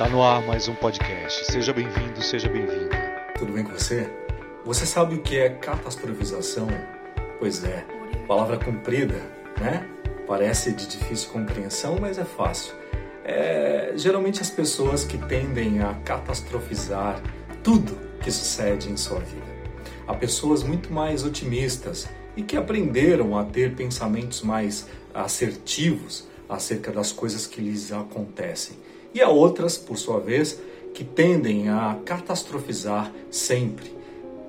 Tá no ar mais um podcast. Seja bem-vindo, seja bem-vinda. Tudo bem com você? Você sabe o que é catastrofização? Pois é, palavra comprida, né? Parece de difícil compreensão, mas é fácil. É, geralmente as pessoas que tendem a catastrofizar tudo que sucede em sua vida. Há pessoas muito mais otimistas e que aprenderam a ter pensamentos mais assertivos acerca das coisas que lhes acontecem. E há outras, por sua vez, que tendem a catastrofizar sempre.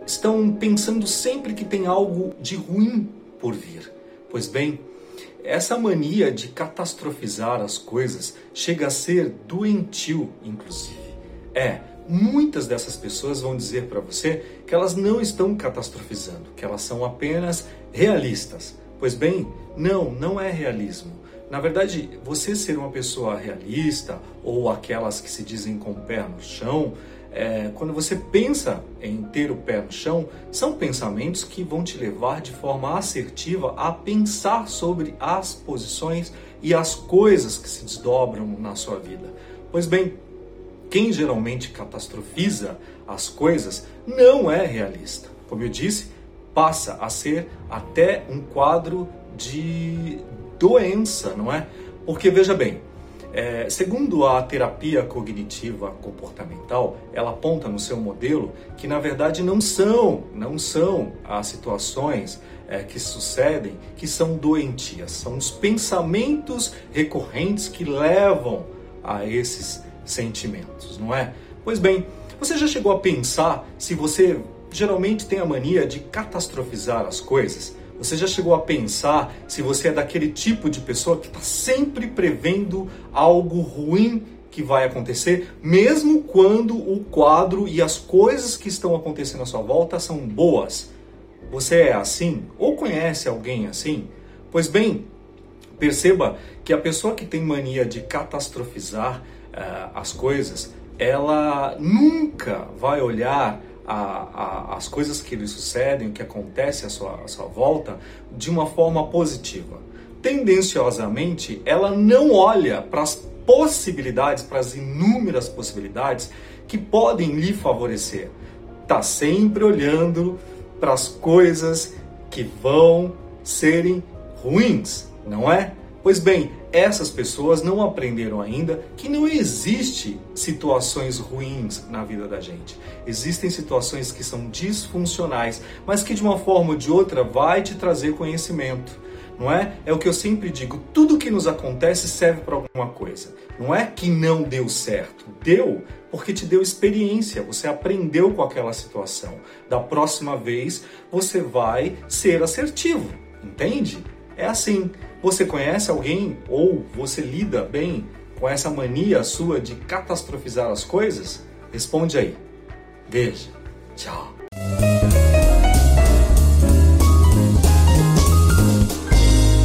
Estão pensando sempre que tem algo de ruim por vir. Pois bem, essa mania de catastrofizar as coisas chega a ser doentio, inclusive. É, muitas dessas pessoas vão dizer para você que elas não estão catastrofizando, que elas são apenas realistas. Pois bem, não, não é realismo. Na verdade, você ser uma pessoa realista ou aquelas que se dizem com o pé no chão, é, quando você pensa em ter o pé no chão, são pensamentos que vão te levar de forma assertiva a pensar sobre as posições e as coisas que se desdobram na sua vida. Pois bem, quem geralmente catastrofiza as coisas não é realista. Como eu disse, passa a ser até um quadro de doença, não é? Porque veja bem, é, segundo a terapia cognitiva comportamental, ela aponta no seu modelo que na verdade não são, não são as situações é, que sucedem que são doentias, são os pensamentos recorrentes que levam a esses sentimentos, não é? Pois bem, você já chegou a pensar se você geralmente tem a mania de catastrofizar as coisas? Você já chegou a pensar se você é daquele tipo de pessoa que está sempre prevendo algo ruim que vai acontecer, mesmo quando o quadro e as coisas que estão acontecendo à sua volta são boas? Você é assim? Ou conhece alguém assim? Pois bem, perceba que a pessoa que tem mania de catastrofizar uh, as coisas, ela nunca vai olhar a, a, as coisas que lhe sucedem, o que acontece à sua, à sua volta, de uma forma positiva. Tendenciosamente, ela não olha para as possibilidades, para as inúmeras possibilidades que podem lhe favorecer. Está sempre olhando para as coisas que vão serem ruins, não é? Pois bem, essas pessoas não aprenderam ainda que não existe situações ruins na vida da gente. Existem situações que são disfuncionais, mas que de uma forma ou de outra vai te trazer conhecimento. Não é? É o que eu sempre digo, tudo que nos acontece serve para alguma coisa. Não é que não deu certo, deu porque te deu experiência, você aprendeu com aquela situação. Da próxima vez você vai ser assertivo, entende? É assim. Você conhece alguém ou você lida bem com essa mania sua de catastrofizar as coisas? Responde aí. Beijo. Tchau.